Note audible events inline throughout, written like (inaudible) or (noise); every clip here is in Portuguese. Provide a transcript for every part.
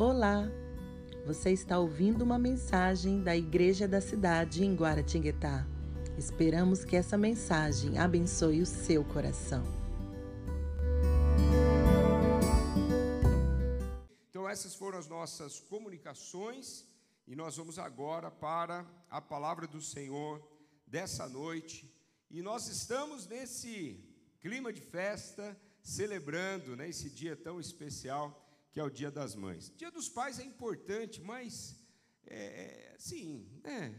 Olá! Você está ouvindo uma mensagem da Igreja da Cidade em Guaratinguetá. Esperamos que essa mensagem abençoe o seu coração. Então, essas foram as nossas comunicações e nós vamos agora para a palavra do Senhor dessa noite. E nós estamos nesse clima de festa, celebrando né, esse dia tão especial que é o Dia das Mães. Dia dos Pais é importante, mas é, é sim, é,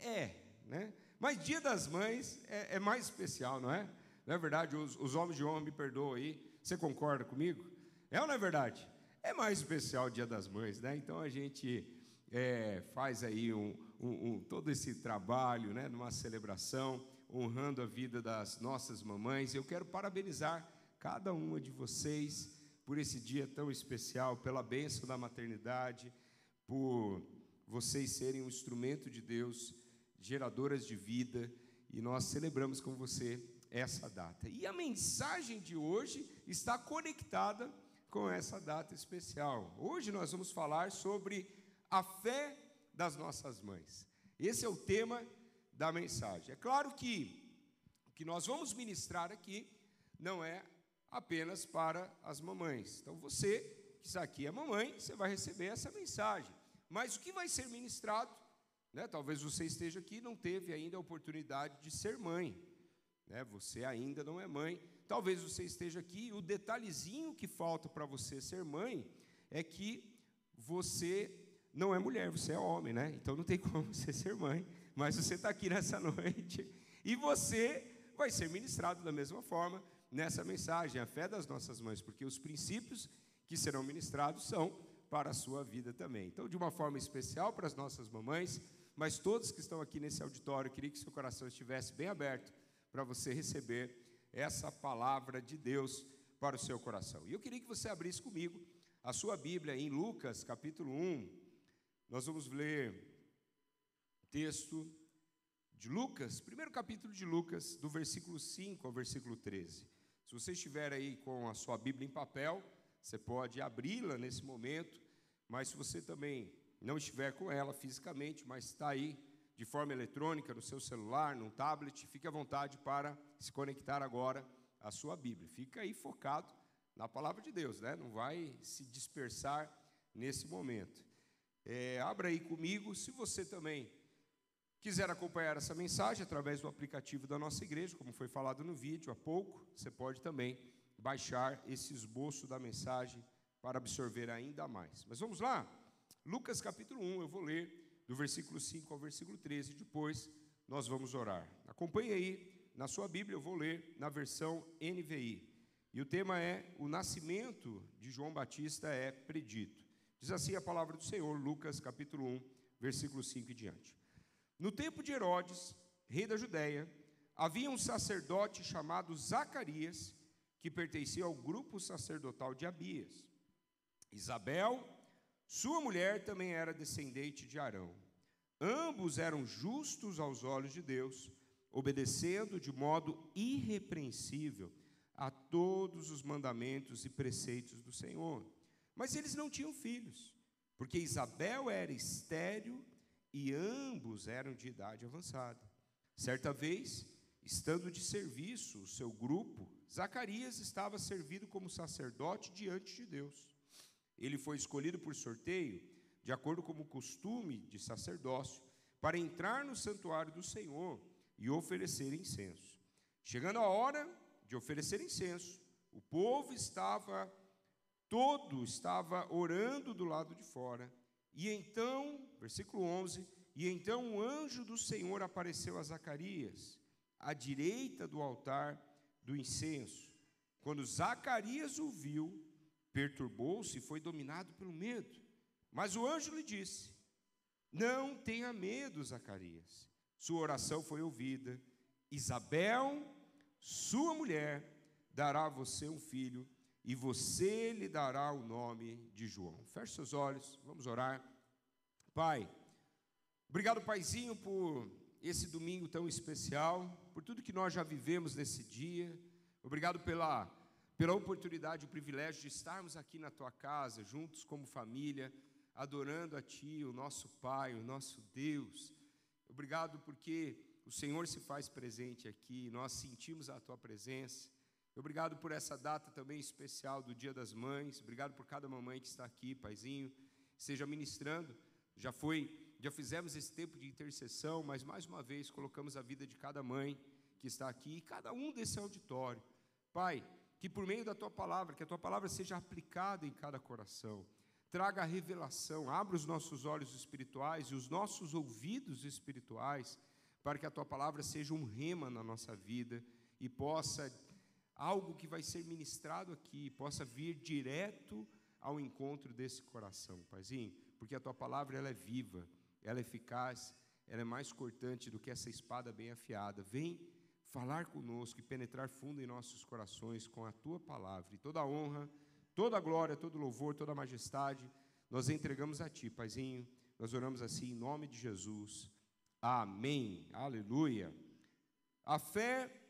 é, né? Mas Dia das Mães é, é, mais especial, não é? Não é verdade? Os, os homens de homem me perdoam aí. Você concorda comigo? É ou não é verdade? É mais especial o Dia das Mães, né? Então a gente é, faz aí um, um, um, todo esse trabalho, né? Numa celebração, honrando a vida das nossas mamães. Eu quero parabenizar cada uma de vocês por esse dia tão especial, pela bênção da maternidade, por vocês serem um instrumento de Deus, geradoras de vida, e nós celebramos com você essa data. E a mensagem de hoje está conectada com essa data especial. Hoje nós vamos falar sobre a fé das nossas mães. Esse é o tema da mensagem. É claro que o que nós vamos ministrar aqui não é apenas para as mamães. Então você, que está aqui é mamãe, você vai receber essa mensagem. Mas o que vai ser ministrado, né? Talvez você esteja aqui e não teve ainda a oportunidade de ser mãe, né? Você ainda não é mãe. Talvez você esteja aqui e o detalhezinho que falta para você ser mãe é que você não é mulher, você é homem, né? Então não tem (laughs) como você ser mãe, mas você está aqui nessa (laughs) noite e você vai ser ministrado da mesma forma nessa mensagem, a fé das nossas mães, porque os princípios que serão ministrados são para a sua vida também. Então, de uma forma especial para as nossas mamães, mas todos que estão aqui nesse auditório, queria que seu coração estivesse bem aberto para você receber essa palavra de Deus para o seu coração. E eu queria que você abrisse comigo a sua Bíblia em Lucas, capítulo 1. Nós vamos ler o texto de Lucas, primeiro capítulo de Lucas, do versículo 5 ao versículo 13. Se você estiver aí com a sua Bíblia em papel, você pode abri-la nesse momento, mas se você também não estiver com ela fisicamente, mas está aí de forma eletrônica, no seu celular, no tablet, fique à vontade para se conectar agora à sua Bíblia. Fica aí focado na palavra de Deus, né? não vai se dispersar nesse momento. É, abra aí comigo, se você também quiser acompanhar essa mensagem através do aplicativo da nossa igreja, como foi falado no vídeo há pouco, você pode também baixar esse esboço da mensagem para absorver ainda mais. Mas vamos lá? Lucas capítulo 1, eu vou ler do versículo 5 ao versículo 13, depois nós vamos orar. Acompanhe aí na sua Bíblia, eu vou ler na versão NVI. E o tema é: O nascimento de João Batista é predito. Diz assim a palavra do Senhor, Lucas capítulo 1, versículo 5 e diante. No tempo de Herodes, rei da Judéia, havia um sacerdote chamado Zacarias, que pertencia ao grupo sacerdotal de Abias. Isabel, sua mulher, também era descendente de Arão. Ambos eram justos aos olhos de Deus, obedecendo de modo irrepreensível a todos os mandamentos e preceitos do Senhor. Mas eles não tinham filhos, porque Isabel era estéril e ambos eram de idade avançada. Certa vez, estando de serviço o seu grupo, Zacarias estava servido como sacerdote diante de Deus. Ele foi escolhido por sorteio, de acordo com o costume de sacerdócio, para entrar no santuário do Senhor e oferecer incenso. Chegando a hora de oferecer incenso, o povo estava todo estava orando do lado de fora e então, versículo 11: E então o anjo do Senhor apareceu a Zacarias, à direita do altar do incenso. Quando Zacarias o viu, perturbou-se e foi dominado pelo medo. Mas o anjo lhe disse: Não tenha medo, Zacarias. Sua oração foi ouvida. Isabel, sua mulher, dará a você um filho e você lhe dará o nome de João. Feche seus olhos, vamos orar. Pai, obrigado, Paizinho, por esse domingo tão especial, por tudo que nós já vivemos nesse dia. Obrigado pela pela oportunidade o privilégio de estarmos aqui na tua casa, juntos como família, adorando a Ti, o nosso Pai, o nosso Deus. Obrigado porque o Senhor se faz presente aqui, nós sentimos a Tua presença. Obrigado por essa data também especial do Dia das Mães. Obrigado por cada mamãe que está aqui, paizinho, seja ministrando. Já foi, já fizemos esse tempo de intercessão, mas mais uma vez colocamos a vida de cada mãe que está aqui e cada um desse auditório. Pai, que por meio da tua palavra, que a tua palavra seja aplicada em cada coração. Traga a revelação, abra os nossos olhos espirituais e os nossos ouvidos espirituais, para que a tua palavra seja um rema na nossa vida e possa algo que vai ser ministrado aqui possa vir direto ao encontro desse coração, Paizinho, porque a tua palavra ela é viva, ela é eficaz, ela é mais cortante do que essa espada bem afiada. Vem falar conosco e penetrar fundo em nossos corações com a tua palavra. E toda a honra, toda a glória, todo louvor, toda a majestade, nós entregamos a ti, Paizinho. Nós oramos assim em nome de Jesus. Amém. Aleluia. A fé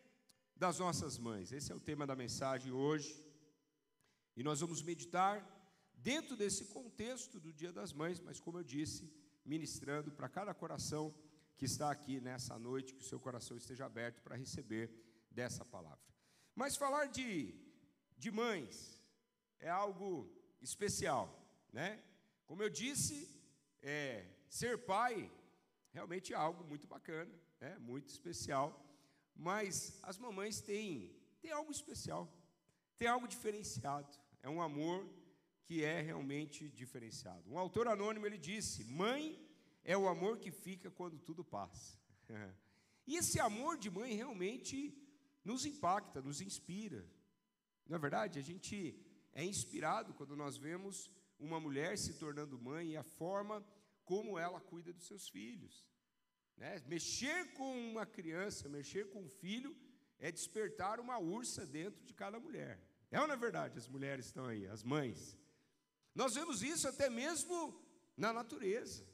das nossas mães. Esse é o tema da mensagem hoje. E nós vamos meditar dentro desse contexto do Dia das Mães, mas como eu disse, ministrando para cada coração que está aqui nessa noite, que o seu coração esteja aberto para receber dessa palavra. Mas falar de, de mães é algo especial, né? Como eu disse, é, ser pai realmente é algo muito bacana, é muito especial. Mas as mamães têm, têm algo especial, tem algo diferenciado. É um amor que é realmente diferenciado. Um autor anônimo ele disse: "Mãe é o amor que fica quando tudo passa". (laughs) e esse amor de mãe realmente nos impacta, nos inspira. Na é verdade, a gente é inspirado quando nós vemos uma mulher se tornando mãe e a forma como ela cuida dos seus filhos. Né? Mexer com uma criança, mexer com um filho, é despertar uma ursa dentro de cada mulher. É ou não é verdade? As mulheres estão aí, as mães. Nós vemos isso até mesmo na natureza,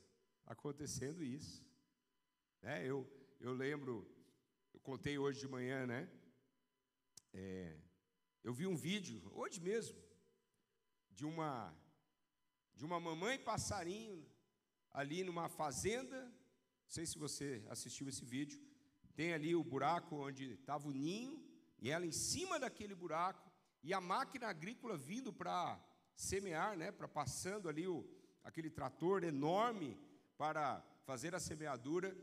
acontecendo isso. É, eu, eu lembro, eu contei hoje de manhã, né? É, eu vi um vídeo, hoje mesmo, de uma, de uma mamãe passarinho ali numa fazenda não sei se você assistiu esse vídeo. Tem ali o buraco onde estava o ninho, e ela em cima daquele buraco, e a máquina agrícola vindo para semear, né, para passando ali o, aquele trator enorme para fazer a semeadura.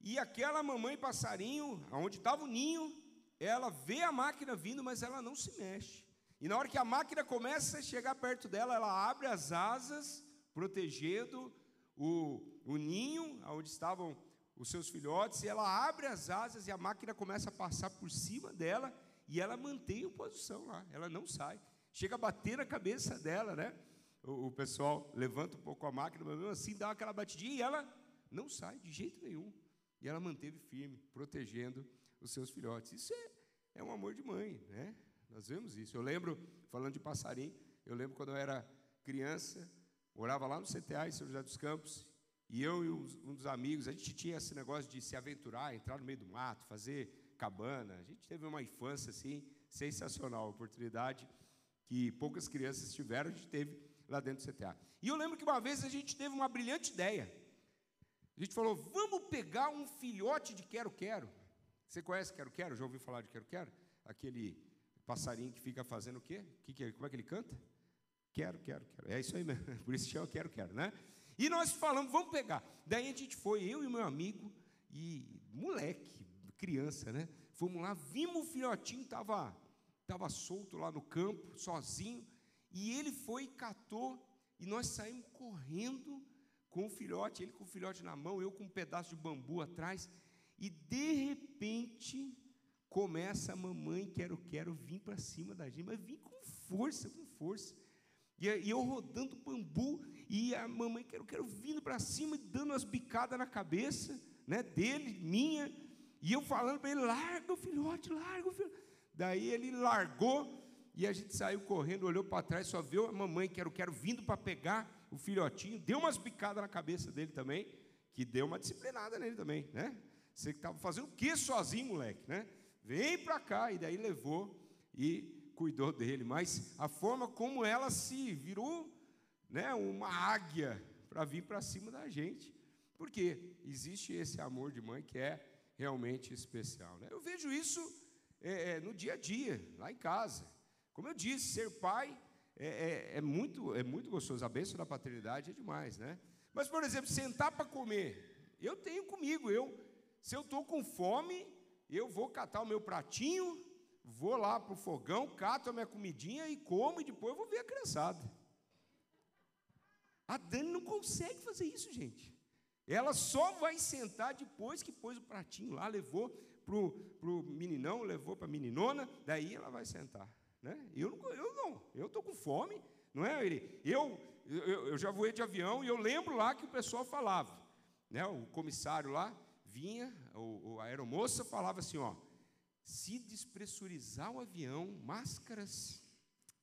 E aquela mamãe passarinho, onde estava o ninho, ela vê a máquina vindo, mas ela não se mexe. E na hora que a máquina começa a chegar perto dela, ela abre as asas, protegendo o, o ninho, onde estavam os seus filhotes, e ela abre as asas e a máquina começa a passar por cima dela e ela mantém a posição lá, ela não sai. Chega a bater na cabeça dela, né? O, o pessoal levanta um pouco a máquina, mas mesmo assim dá aquela batidinha e ela não sai de jeito nenhum. E ela manteve firme, protegendo os seus filhotes. Isso é, é um amor de mãe, né? Nós vemos isso. Eu lembro, falando de passarinho, eu lembro quando eu era criança, Morava lá no CTA, em São José dos Campos, e eu e um dos amigos, a gente tinha esse negócio de se aventurar, entrar no meio do mato, fazer cabana. A gente teve uma infância assim sensacional, oportunidade que poucas crianças tiveram, a gente teve lá dentro do CTA. E eu lembro que uma vez a gente teve uma brilhante ideia. A gente falou: "Vamos pegar um filhote de quero-quero". Você conhece quero-quero? Já ouviu falar de quero-quero? Aquele passarinho que fica fazendo o quê? Que, como é que ele canta? Quero, quero, quero. É isso aí mesmo. (laughs) Por isso chama quero, quero, né? E nós falamos, vamos pegar. Daí a gente foi, eu e meu amigo, e moleque, criança, né? Fomos lá, vimos o filhotinho, estava tava solto lá no campo, sozinho, e ele foi catou, e nós saímos correndo com o filhote, ele com o filhote na mão, eu com um pedaço de bambu atrás, e de repente começa a mamãe, quero, quero, vir para cima da gente, mas vim com força, com força. E eu rodando bambu, e a mamãe quero, quero vindo para cima, dando as bicadas na cabeça, né, dele, minha, e eu falando para ele: larga o filhote, larga o filhote. Daí ele largou, e a gente saiu correndo, olhou para trás, só viu a mamãe, quero, quero, vindo para pegar o filhotinho, deu umas bicadas na cabeça dele também, que deu uma disciplinada nele também, né? Você que estava fazendo o que sozinho, moleque, né? Vem para cá, e daí levou e cuidou dele, mas a forma como ela se virou né, uma águia para vir para cima da gente. Porque existe esse amor de mãe que é realmente especial. Né? Eu vejo isso é, é, no dia a dia, lá em casa. Como eu disse, ser pai é, é, é, muito, é muito gostoso. A bênção da paternidade é demais, né? Mas, por exemplo, sentar para comer. Eu tenho comigo, eu, se eu estou com fome, eu vou catar o meu pratinho, vou lá para o fogão, cato a minha comidinha e como, e depois eu vou ver a criançada. A Dani não consegue fazer isso, gente. Ela só vai sentar depois que pôs o pratinho lá, levou para o meninão, levou para a meninona, daí ela vai sentar. Né? Eu, não, eu não, eu estou com fome, não é? Ele, eu, eu, eu já voei de avião e eu lembro lá que o pessoal falava, né? o comissário lá vinha, o, a aeromoça falava assim: ó, se despressurizar o avião, máscaras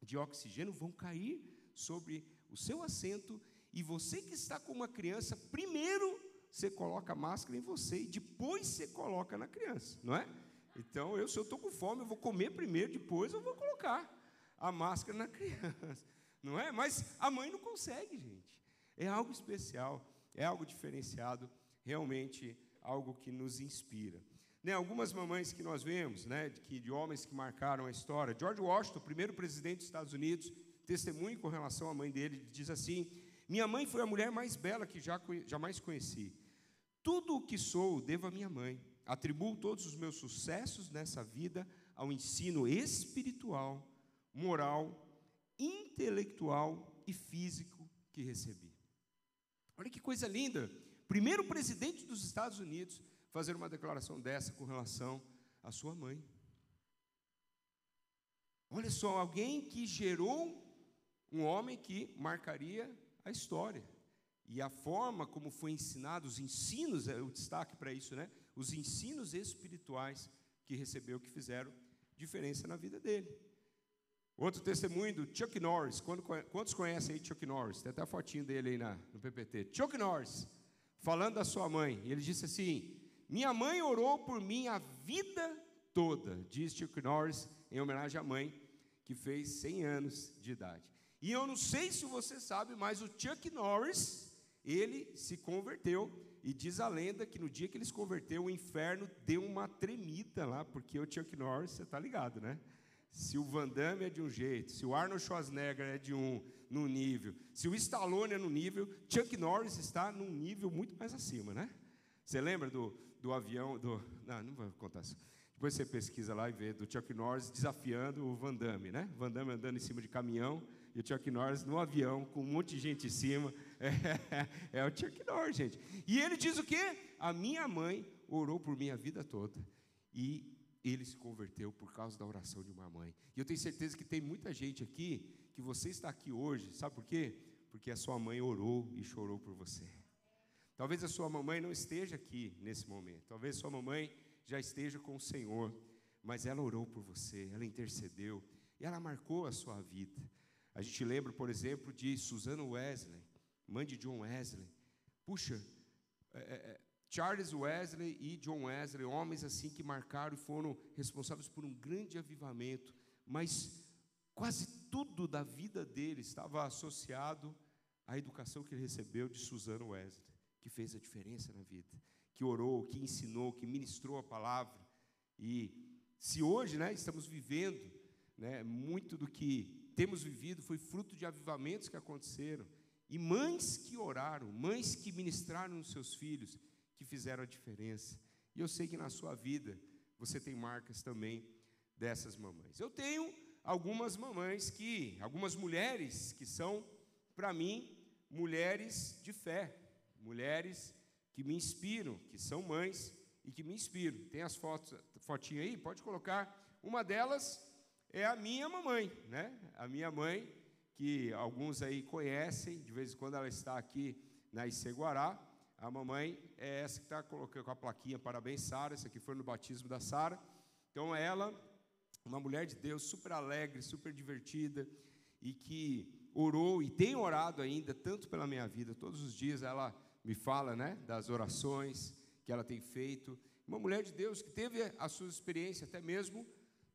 de oxigênio vão cair sobre o seu assento e você que está com uma criança, primeiro você coloca a máscara em você e depois você coloca na criança, não é? Então, eu, se eu estou com fome, eu vou comer primeiro, depois eu vou colocar a máscara na (laughs) criança, não é? Mas a mãe não consegue, gente. É algo especial, é algo diferenciado, realmente algo que nos inspira. Né, algumas mamães que nós vemos, né, de, que, de homens que marcaram a história. George Washington, primeiro presidente dos Estados Unidos, testemunho com relação à mãe dele, diz assim: Minha mãe foi a mulher mais bela que já, jamais conheci. Tudo o que sou devo à minha mãe. Atribuo todos os meus sucessos nessa vida ao ensino espiritual, moral, intelectual e físico que recebi. Olha que coisa linda! Primeiro presidente dos Estados Unidos fazer uma declaração dessa com relação à sua mãe. Olha só, alguém que gerou um homem que marcaria a história. E a forma como foi ensinado, os ensinos, é o destaque para isso, né? Os ensinos espirituais que recebeu, que fizeram diferença na vida dele. Outro testemunho do Chuck Norris. Quantos conhecem aí Chuck Norris? Tem até a fotinho dele aí na, no PPT. Chuck Norris, falando da sua mãe. Ele disse assim: minha mãe orou por mim a vida toda, diz Chuck Norris, em homenagem à mãe, que fez 100 anos de idade. E eu não sei se você sabe, mas o Chuck Norris, ele se converteu, e diz a lenda que no dia que ele se converteu, o inferno deu uma tremida lá, porque o Chuck Norris, você está ligado, né? Se o Van Damme é de um jeito, se o Arnold Schwarzenegger é de um no nível, se o Stallone é no nível, Chuck Norris está num nível muito mais acima, né? Você lembra do, do avião, do. Não, não vou contar isso. Depois você pesquisa lá e vê do Chuck Norris desafiando o Van Damme, né? Van Damme andando em cima de caminhão o Chuck Norris no avião com um monte de gente em cima. É, (laughs) é o Chuck Norris, gente. E ele diz o quê? A minha mãe orou por mim a vida toda e ele se converteu por causa da oração de uma mãe. E eu tenho certeza que tem muita gente aqui que você está aqui hoje, sabe por quê? Porque a sua mãe orou e chorou por você. Talvez a sua mamãe não esteja aqui nesse momento. Talvez a sua mamãe já esteja com o Senhor, mas ela orou por você, ela intercedeu ela marcou a sua vida. A gente lembra, por exemplo, de Susana Wesley, mãe de John Wesley. Puxa, é, é, é, Charles Wesley e John Wesley, homens assim que marcaram e foram responsáveis por um grande avivamento, mas quase tudo da vida dele estava associado à educação que ele recebeu de Susana Wesley que fez a diferença na vida, que orou, que ensinou, que ministrou a palavra. E se hoje né, estamos vivendo, né, muito do que temos vivido foi fruto de avivamentos que aconteceram, e mães que oraram, mães que ministraram nos seus filhos, que fizeram a diferença. E eu sei que na sua vida você tem marcas também dessas mamães. Eu tenho algumas mamães que, algumas mulheres que são, para mim, mulheres de fé mulheres que me inspiram, que são mães e que me inspiram. Tem as fotos, fotinho aí? Pode colocar. Uma delas é a minha mamãe, né? A minha mãe, que alguns aí conhecem, de vez em quando ela está aqui na Iceguará. A mamãe é essa que está colocando com a plaquinha Parabéns, Sara. Essa aqui foi no batismo da Sara. Então, ela, uma mulher de Deus, super alegre, super divertida e que orou e tem orado ainda tanto pela minha vida. Todos os dias ela me fala né, das orações que ela tem feito. Uma mulher de Deus que teve a sua experiência até mesmo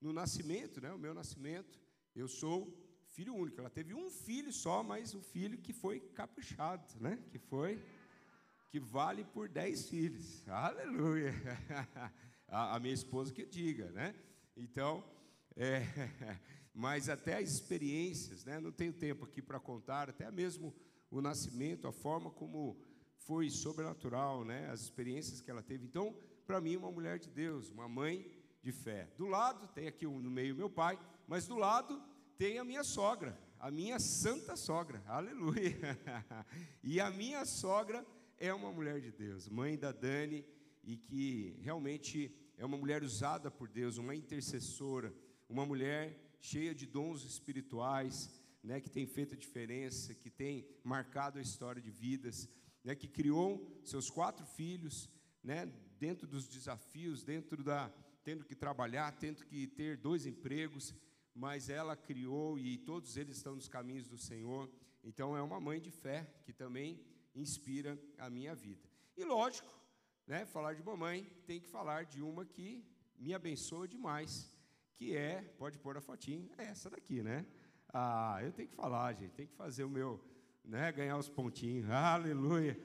no nascimento, né, o meu nascimento. Eu sou filho único. Ela teve um filho só, mas um filho que foi caprichado, né? Que foi que vale por dez filhos. Aleluia! (laughs) A, a minha esposa que diga, né? Então, é, (laughs) mas até as experiências, né? Não tenho tempo aqui para contar, até mesmo o nascimento, a forma como foi sobrenatural, né? As experiências que ela teve. Então, para mim, uma mulher de Deus, uma mãe de fé. Do lado, tem aqui no meio meu pai, mas do lado tem a minha sogra, a minha santa sogra, aleluia. (laughs) e a minha sogra é uma mulher de Deus, mãe da Dani, e que realmente é uma mulher usada por Deus, uma intercessora, uma mulher cheia de dons espirituais, né, que tem feito a diferença, que tem marcado a história de vidas, né, que criou seus quatro filhos, né, dentro dos desafios, dentro da tendo que trabalhar, tendo que ter dois empregos, mas ela criou e todos eles estão nos caminhos do Senhor. Então é uma mãe de fé que também inspira a minha vida. E lógico, né, falar de mamãe tem que falar de uma que me abençoa demais, que é, pode pôr a fotinho, é essa daqui, né? Ah, eu tenho que falar, gente, tem que fazer o meu, né, ganhar os pontinhos. Aleluia.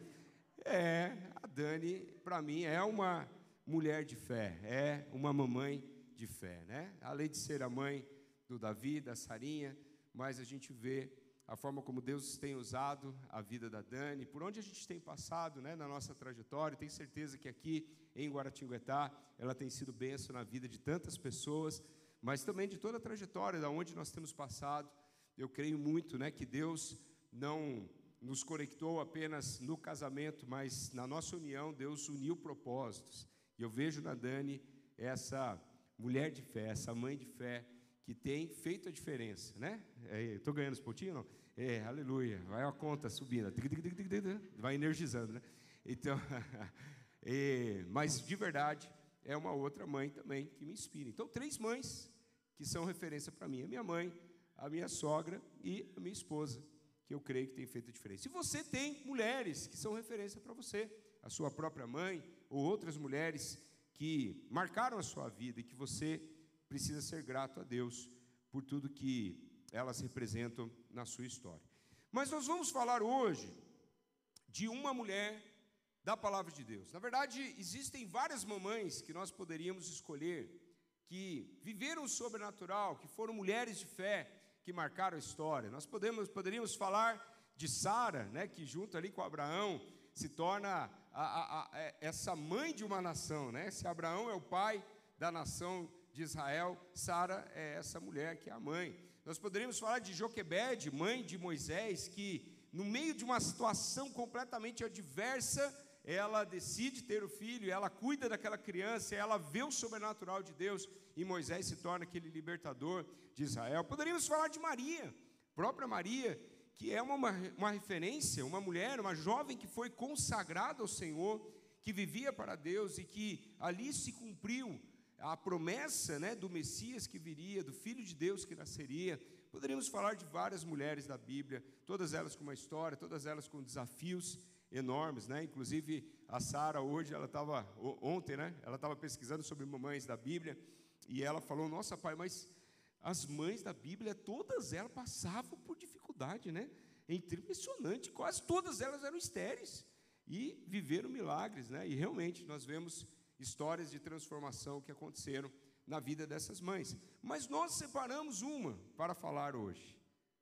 É, a Dani, para mim, é uma mulher de fé, é uma mamãe de fé, né? Além de ser a mãe do Davi, da Sarinha, mas a gente vê a forma como Deus tem usado a vida da Dani, por onde a gente tem passado né, na nossa trajetória. Tenho certeza que aqui em Guaratinguetá ela tem sido benção na vida de tantas pessoas, mas também de toda a trajetória, da onde nós temos passado. Eu creio muito né, que Deus não nos conectou apenas no casamento, mas na nossa união, Deus uniu propósitos. E eu vejo na Dani essa mulher de fé, essa mãe de fé, que tem feito a diferença, né? Estou ganhando os pontinhos, não? É, aleluia. Vai a conta subindo, vai energizando, né? Então, (laughs) é, mas de verdade, é uma outra mãe também que me inspira. Então, três mães que são referência para mim: a minha mãe, a minha sogra e a minha esposa, que eu creio que tem feito a diferença. E você tem mulheres que são referência para você, a sua própria mãe ou outras mulheres que marcaram a sua vida e que você precisa ser grato a Deus por tudo que elas representam na sua história. Mas nós vamos falar hoje de uma mulher da palavra de Deus. Na verdade, existem várias mamães que nós poderíamos escolher que viveram o sobrenatural, que foram mulheres de fé, que marcaram a história. Nós podemos, poderíamos falar de Sara, né, que junto ali com Abraão se torna a, a, a, é, essa mãe de uma nação, né? Se Abraão é o pai da nação de Israel, Sara é essa mulher que é a mãe. Nós poderíamos falar de Joquebede, mãe de Moisés, que no meio de uma situação completamente adversa, ela decide ter o filho, ela cuida daquela criança, ela vê o sobrenatural de Deus e Moisés se torna aquele libertador de Israel. Poderíamos falar de Maria, própria Maria, que é uma, uma referência, uma mulher, uma jovem que foi consagrada ao Senhor, que vivia para Deus e que ali se cumpriu a promessa né, do Messias que viria, do Filho de Deus que nasceria. Poderíamos falar de várias mulheres da Bíblia, todas elas com uma história, todas elas com desafios enormes, né? Inclusive a Sara hoje, ela estava ontem, né? Ela estava pesquisando sobre mamães da Bíblia e ela falou: Nossa, pai, mas as mães da Bíblia, todas elas passavam por dificuldade, né? É impressionante, quase todas elas eram estéreis e viveram milagres, né? E realmente nós vemos histórias de transformação que aconteceram na vida dessas mães. Mas nós separamos uma para falar hoje,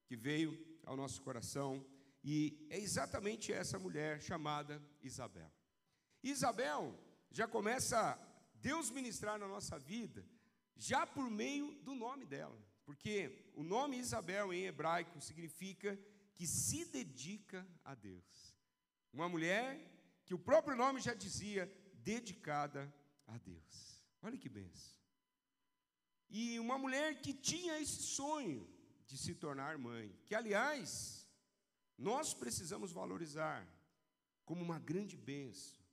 que veio ao nosso coração, e é exatamente essa mulher chamada Isabel. Isabel já começa Deus ministrar na nossa vida, já por meio do nome dela, porque o nome Isabel em hebraico significa que se dedica a Deus. Uma mulher que o próprio nome já dizia, dedicada a Deus. Olha que benção. E uma mulher que tinha esse sonho de se tornar mãe, que aliás, nós precisamos valorizar como uma grande benção.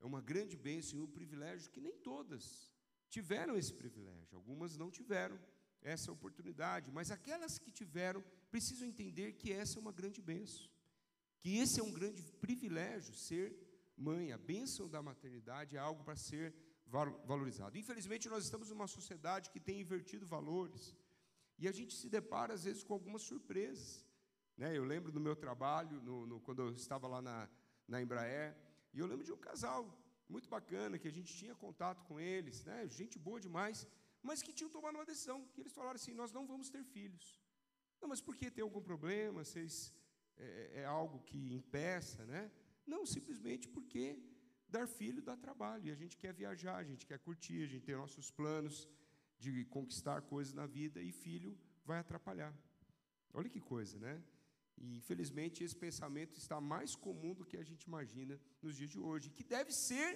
É uma grande bênção e um privilégio que nem todas tiveram esse privilégio. Algumas não tiveram essa oportunidade, mas aquelas que tiveram precisam entender que essa é uma grande bênção, que esse é um grande privilégio ser mãe, a bênção da maternidade é algo para ser valorizado. Infelizmente, nós estamos numa sociedade que tem invertido valores. E a gente se depara, às vezes, com algumas surpresas. Né? Eu lembro do meu trabalho, no, no, quando eu estava lá na, na Embraer, e eu lembro de um casal muito bacana, que a gente tinha contato com eles, né? gente boa demais, mas que tinham tomado uma decisão, que eles falaram assim, nós não vamos ter filhos. Não, mas por que tem algum problema? Vocês, é, é algo que impeça, né? Não, simplesmente porque dar filho dá trabalho, e a gente quer viajar, a gente quer curtir, a gente tem nossos planos de conquistar coisas na vida, e filho vai atrapalhar. Olha que coisa, né? E infelizmente esse pensamento está mais comum do que a gente imagina nos dias de hoje, que deve ser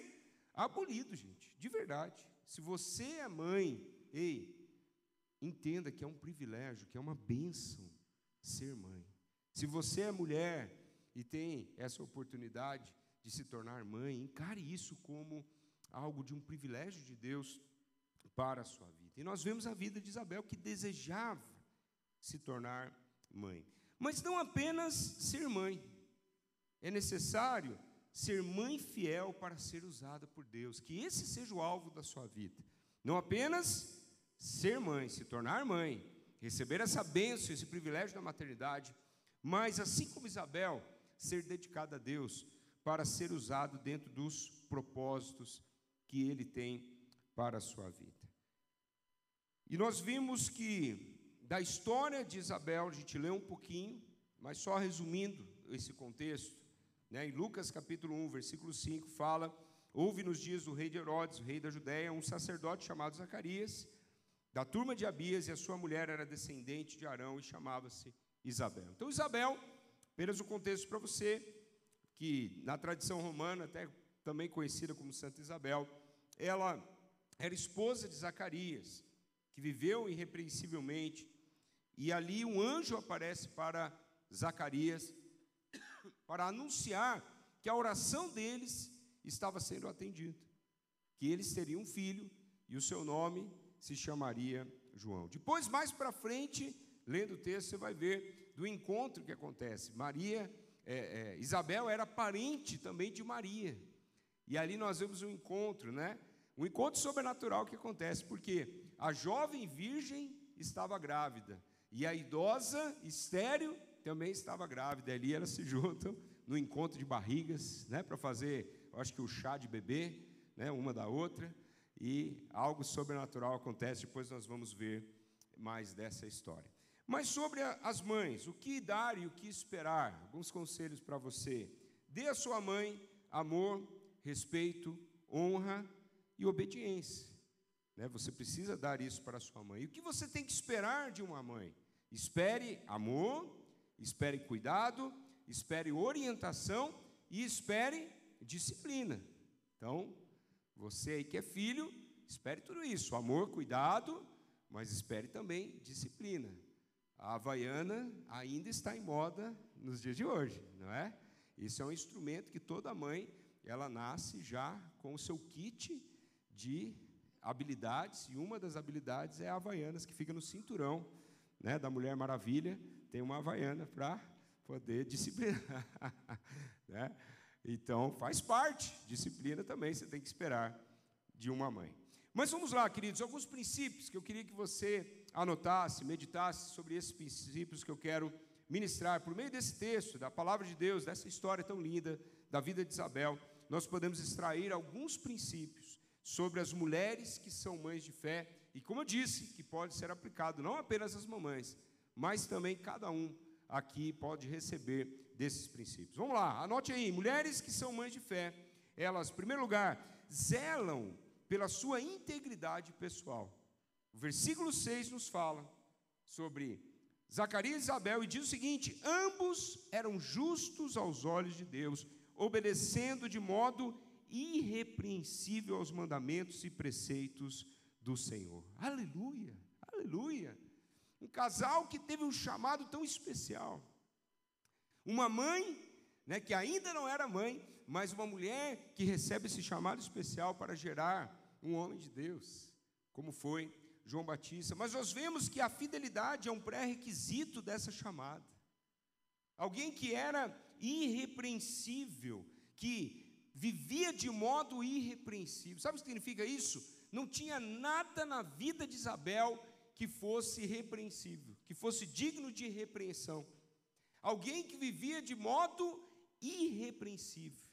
abolido, gente, de verdade. Se você é mãe, ei, entenda que é um privilégio, que é uma bênção ser mãe. Se você é mulher e tem essa oportunidade de se tornar mãe, encare isso como algo de um privilégio de Deus para a sua vida. E nós vemos a vida de Isabel que desejava se tornar mãe. Mas não apenas ser mãe. É necessário ser mãe fiel para ser usada por Deus. Que esse seja o alvo da sua vida. Não apenas ser mãe, se tornar mãe, receber essa bênção, esse privilégio da maternidade, mas assim como Isabel, ser dedicada a Deus para ser usado dentro dos propósitos que ele tem para a sua vida. E nós vimos que da história de Isabel, a gente lê um pouquinho, mas só resumindo esse contexto, né, em Lucas capítulo 1, versículo 5, fala: Houve nos dias do rei de Herodes, o rei da Judéia, um sacerdote chamado Zacarias, da turma de Abias, e a sua mulher era descendente de Arão e chamava-se Isabel. Então, Isabel, apenas um contexto para você, que na tradição romana, até também conhecida como Santa Isabel, ela era esposa de Zacarias, que viveu irrepreensivelmente e ali um anjo aparece para Zacarias para anunciar que a oração deles estava sendo atendida, que eles teriam um filho e o seu nome se chamaria João. Depois, mais para frente, lendo o texto, você vai ver do encontro que acontece. Maria, é, é, Isabel era parente também de Maria. E ali nós vemos um encontro, né? Um encontro sobrenatural que acontece, porque a jovem virgem estava grávida. E a idosa estéreo também estava grávida. Ali elas se juntam no encontro de barrigas, né, para fazer, eu acho que o chá de bebê, né, uma da outra, e algo sobrenatural acontece. Depois nós vamos ver mais dessa história. Mas sobre as mães, o que dar e o que esperar? Alguns conselhos para você. Dê à sua mãe amor, respeito, honra e obediência. Né? Você precisa dar isso para a sua mãe. E o que você tem que esperar de uma mãe? Espere amor, espere cuidado, espere orientação e espere disciplina. Então, você aí que é filho, espere tudo isso: amor, cuidado, mas espere também disciplina. A havaiana ainda está em moda nos dias de hoje, não é? Isso é um instrumento que toda mãe ela nasce já com o seu kit de habilidades, e uma das habilidades é a havaianas que fica no cinturão né, da Mulher Maravilha, tem uma havaiana para poder disciplinar. (laughs) né? Então, faz parte, disciplina também você tem que esperar de uma mãe. Mas vamos lá, queridos, alguns princípios que eu queria que você anotasse, meditasse sobre esses princípios que eu quero ministrar. Por meio desse texto, da palavra de Deus, dessa história tão linda da vida de Isabel, nós podemos extrair alguns princípios sobre as mulheres que são mães de fé e como eu disse, que pode ser aplicado não apenas às mamães, mas também cada um aqui pode receber desses princípios. Vamos lá, anote aí: mulheres que são mães de fé, elas, em primeiro lugar, zelam pela sua integridade pessoal. O versículo 6 nos fala sobre Zacarias e Isabel e diz o seguinte: ambos eram justos aos olhos de Deus, obedecendo de modo irrepreensível aos mandamentos e preceitos do Senhor. Aleluia, aleluia. Um casal que teve um chamado tão especial. Uma mãe, né, que ainda não era mãe, mas uma mulher que recebe esse chamado especial para gerar um homem de Deus, como foi João Batista. Mas nós vemos que a fidelidade é um pré-requisito dessa chamada. Alguém que era irrepreensível, que vivia de modo irrepreensível. Sabe o que significa isso? não tinha nada na vida de Isabel que fosse repreensível, que fosse digno de repreensão. Alguém que vivia de modo irrepreensível.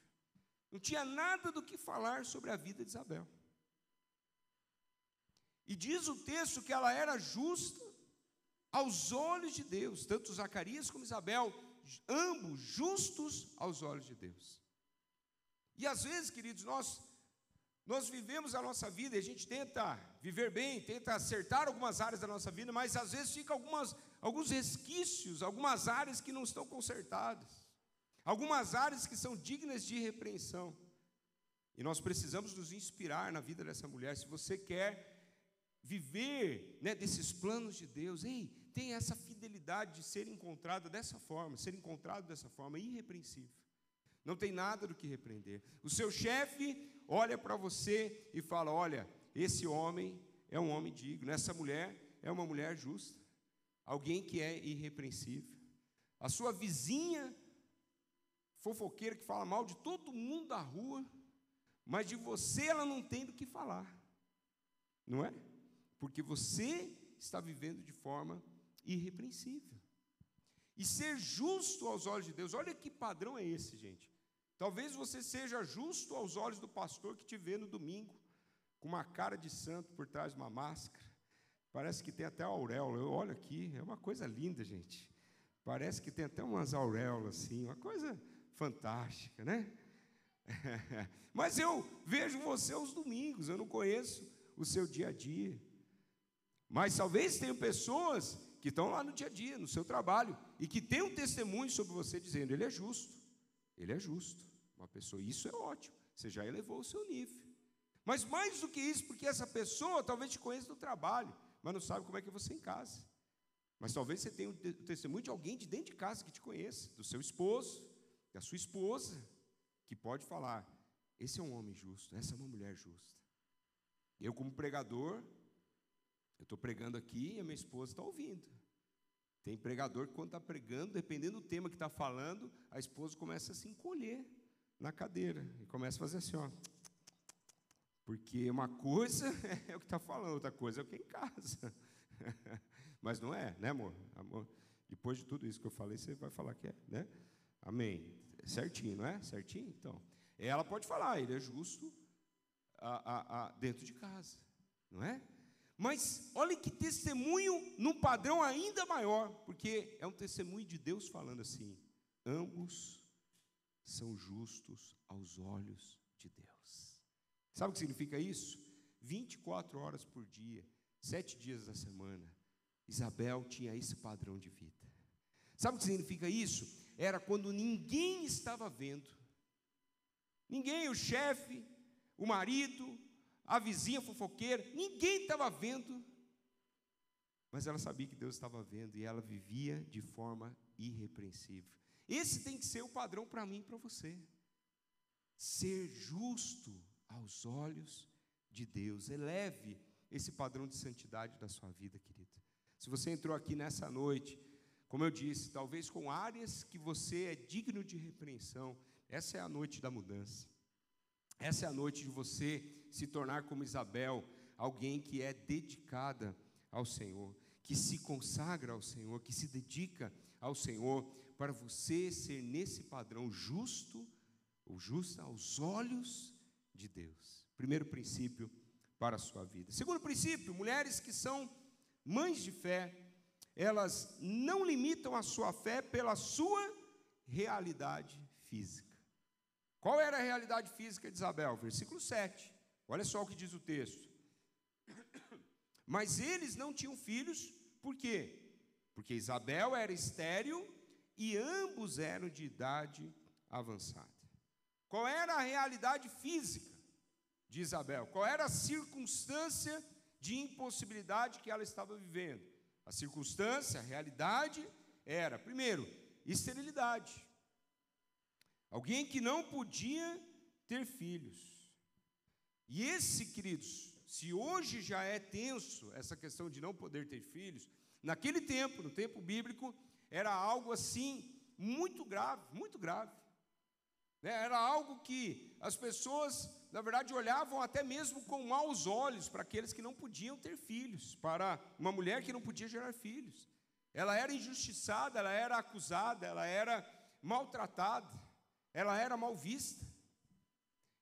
Não tinha nada do que falar sobre a vida de Isabel. E diz o texto que ela era justa aos olhos de Deus, tanto Zacarias como Isabel, ambos justos aos olhos de Deus. E às vezes, queridos, nós nós vivemos a nossa vida e a gente tenta viver bem, tenta acertar algumas áreas da nossa vida, mas às vezes fica algumas, alguns resquícios, algumas áreas que não estão consertadas, algumas áreas que são dignas de repreensão. E nós precisamos nos inspirar na vida dessa mulher. Se você quer viver né, desses planos de Deus, ei, tem essa fidelidade de ser encontrada dessa forma, ser encontrado dessa forma, irrepreensível. Não tem nada do que repreender. O seu chefe olha para você e fala: Olha, esse homem é um homem digno, essa mulher é uma mulher justa, alguém que é irrepreensível. A sua vizinha fofoqueira que fala mal de todo mundo da rua, mas de você ela não tem do que falar, não é? Porque você está vivendo de forma irrepreensível. E ser justo aos olhos de Deus, olha que padrão é esse, gente. Talvez você seja justo aos olhos do pastor que te vê no domingo, com uma cara de santo por trás de uma máscara. Parece que tem até auréola. Eu olho aqui, é uma coisa linda, gente. Parece que tem até umas auréolas assim, uma coisa fantástica, né? (laughs) Mas eu vejo você aos domingos, eu não conheço o seu dia a dia. Mas talvez tenham pessoas que estão lá no dia a dia, no seu trabalho, e que têm um testemunho sobre você dizendo: Ele é justo, Ele é justo. Uma pessoa, isso é ótimo, você já elevou o seu nível. Mas mais do que isso, porque essa pessoa talvez te conheça do trabalho, mas não sabe como é que você em casa. Mas talvez você tenha o testemunho de alguém de dentro de casa que te conheça, do seu esposo, da sua esposa, que pode falar: esse é um homem justo, essa é uma mulher justa. Eu, como pregador, eu estou pregando aqui e a minha esposa está ouvindo. Tem pregador que, quando está pregando, dependendo do tema que está falando, a esposa começa a se encolher na cadeira e começa a fazer assim, ó. Porque uma coisa (laughs) é o que está falando, outra coisa é o que é em casa. (laughs) Mas não é, né, amor? amor? Depois de tudo isso que eu falei, você vai falar que é, né? Amém. Certinho, não é? Certinho? Então, ela pode falar, ele é justo a, a, a, dentro de casa, não é? Mas olha que testemunho num padrão ainda maior, porque é um testemunho de Deus falando assim: ambos são justos aos olhos de Deus. Sabe o que significa isso? 24 horas por dia, sete dias da semana, Isabel tinha esse padrão de vida. Sabe o que significa isso? Era quando ninguém estava vendo. Ninguém, o chefe, o marido, a vizinha fofoqueira, ninguém estava vendo. Mas ela sabia que Deus estava vendo e ela vivia de forma irrepreensível. Esse tem que ser o padrão para mim e para você. Ser justo aos olhos de Deus. Eleve esse padrão de santidade da sua vida, querido. Se você entrou aqui nessa noite, como eu disse, talvez com áreas que você é digno de repreensão, essa é a noite da mudança. Essa é a noite de você se tornar como Isabel, alguém que é dedicada ao Senhor, que se consagra ao Senhor, que se dedica ao Senhor, para você ser nesse padrão justo ou justa aos olhos de Deus. Primeiro princípio para a sua vida. Segundo princípio, mulheres que são mães de fé, elas não limitam a sua fé pela sua realidade física. Qual era a realidade física de Isabel? Versículo 7. Olha só o que diz o texto. (coughs) Mas eles não tinham filhos, por quê? Porque Isabel era estéril e ambos eram de idade avançada. Qual era a realidade física de Isabel? Qual era a circunstância de impossibilidade que ela estava vivendo? A circunstância, a realidade era, primeiro, esterilidade. Alguém que não podia ter filhos. E esse, queridos, se hoje já é tenso essa questão de não poder ter filhos, naquele tempo, no tempo bíblico, era algo assim muito grave, muito grave. Né? Era algo que as pessoas, na verdade, olhavam até mesmo com maus olhos para aqueles que não podiam ter filhos, para uma mulher que não podia gerar filhos. Ela era injustiçada, ela era acusada, ela era maltratada, ela era mal vista.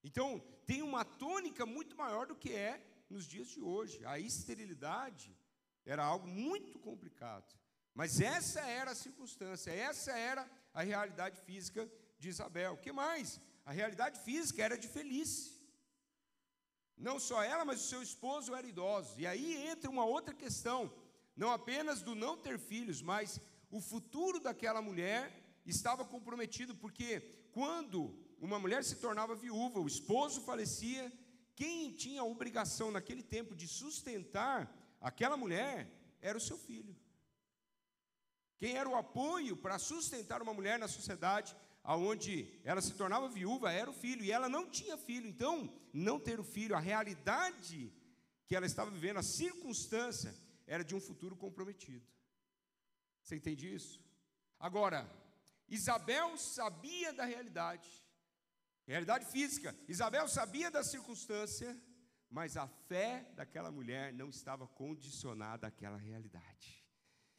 Então, tem uma tônica muito maior do que é nos dias de hoje. A esterilidade era algo muito complicado. Mas essa era a circunstância, essa era a realidade física de Isabel. O que mais? A realidade física era de Felice. Não só ela, mas o seu esposo era idoso. E aí entra uma outra questão, não apenas do não ter filhos, mas o futuro daquela mulher estava comprometido, porque quando uma mulher se tornava viúva, o esposo falecia, quem tinha a obrigação naquele tempo de sustentar aquela mulher era o seu filho. Quem era o apoio para sustentar uma mulher na sociedade aonde ela se tornava viúva era o filho e ela não tinha filho. Então, não ter o filho, a realidade que ela estava vivendo, a circunstância era de um futuro comprometido. Você entende isso? Agora, Isabel sabia da realidade, realidade física. Isabel sabia da circunstância, mas a fé daquela mulher não estava condicionada àquela realidade.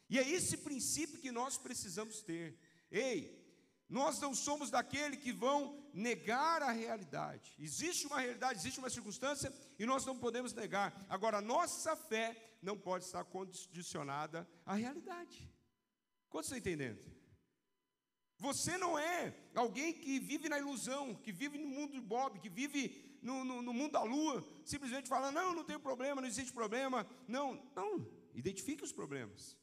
E é esse princípio que nós precisamos ter. Ei, nós não somos daquele que vão negar a realidade. Existe uma realidade, existe uma circunstância e nós não podemos negar. Agora, nossa fé não pode estar condicionada à realidade. Quantos estão entendendo? Você não é alguém que vive na ilusão, que vive no mundo de Bob, que vive no, no, no mundo da lua, simplesmente falando, não, não tem problema, não existe problema. Não, não, identifique os problemas.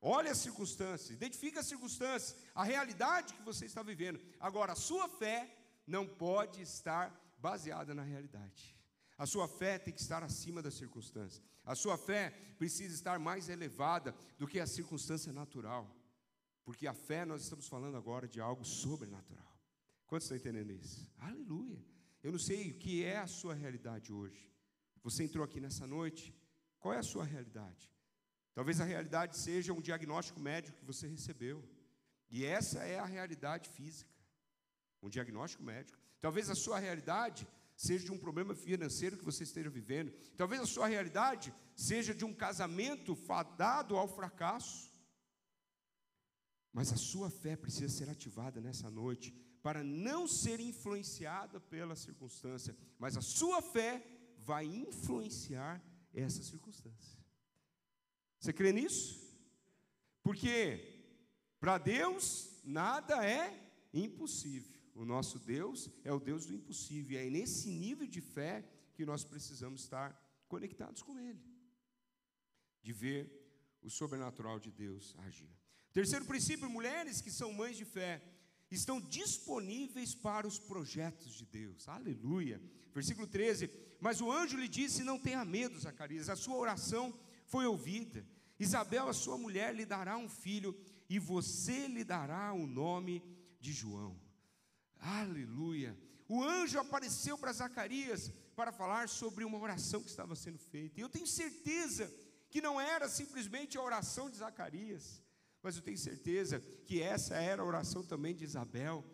Olhe as circunstâncias, identifique as circunstâncias, a realidade que você está vivendo. Agora, a sua fé não pode estar baseada na realidade. A sua fé tem que estar acima das circunstâncias. A sua fé precisa estar mais elevada do que a circunstância natural. Porque a fé, nós estamos falando agora de algo sobrenatural. Quantos estão entendendo isso? Aleluia. Eu não sei o que é a sua realidade hoje. Você entrou aqui nessa noite, qual é a sua realidade? Talvez a realidade seja um diagnóstico médico que você recebeu. E essa é a realidade física. Um diagnóstico médico. Talvez a sua realidade seja de um problema financeiro que você esteja vivendo. Talvez a sua realidade seja de um casamento fadado ao fracasso. Mas a sua fé precisa ser ativada nessa noite para não ser influenciada pela circunstância, mas a sua fé vai influenciar essa circunstância. Você crê nisso? Porque para Deus nada é impossível. O nosso Deus é o Deus do impossível. E é nesse nível de fé que nós precisamos estar conectados com Ele, de ver o sobrenatural de Deus agir. Terceiro princípio: mulheres que são mães de fé estão disponíveis para os projetos de Deus. Aleluia. Versículo 13: Mas o anjo lhe disse: Não tenha medo, Zacarias, a sua oração foi ouvida. Isabel, a sua mulher, lhe dará um filho, e você lhe dará o nome de João. Aleluia. O anjo apareceu para Zacarias para falar sobre uma oração que estava sendo feita. E eu tenho certeza que não era simplesmente a oração de Zacarias, mas eu tenho certeza que essa era a oração também de Isabel,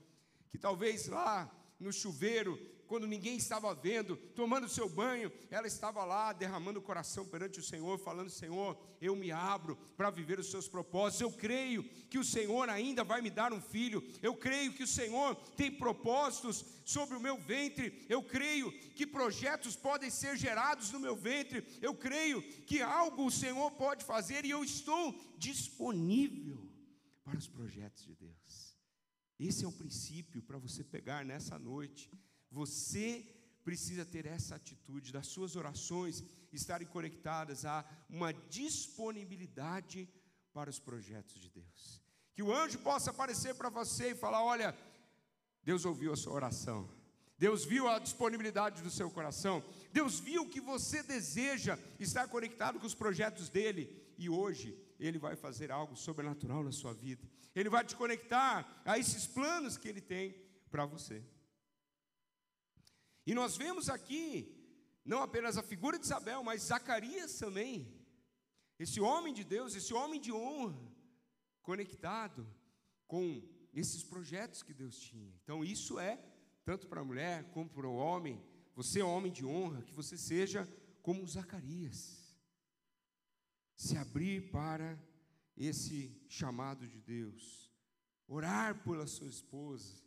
que talvez lá no chuveiro quando ninguém estava vendo, tomando seu banho, ela estava lá derramando o coração perante o Senhor, falando: Senhor, eu me abro para viver os seus propósitos. Eu creio que o Senhor ainda vai me dar um filho. Eu creio que o Senhor tem propósitos sobre o meu ventre. Eu creio que projetos podem ser gerados no meu ventre. Eu creio que algo o Senhor pode fazer e eu estou disponível para os projetos de Deus. Esse é o princípio para você pegar nessa noite você precisa ter essa atitude das suas orações estarem conectadas a uma disponibilidade para os projetos de Deus. Que o anjo possa aparecer para você e falar: Olha, Deus ouviu a sua oração, Deus viu a disponibilidade do seu coração, Deus viu que você deseja estar conectado com os projetos dele e hoje ele vai fazer algo sobrenatural na sua vida. Ele vai te conectar a esses planos que ele tem para você. E nós vemos aqui, não apenas a figura de Isabel, mas Zacarias também. Esse homem de Deus, esse homem de honra, conectado com esses projetos que Deus tinha. Então, isso é tanto para a mulher como para o homem, você é homem de honra, que você seja como Zacarias. Se abrir para esse chamado de Deus. Orar pela sua esposa.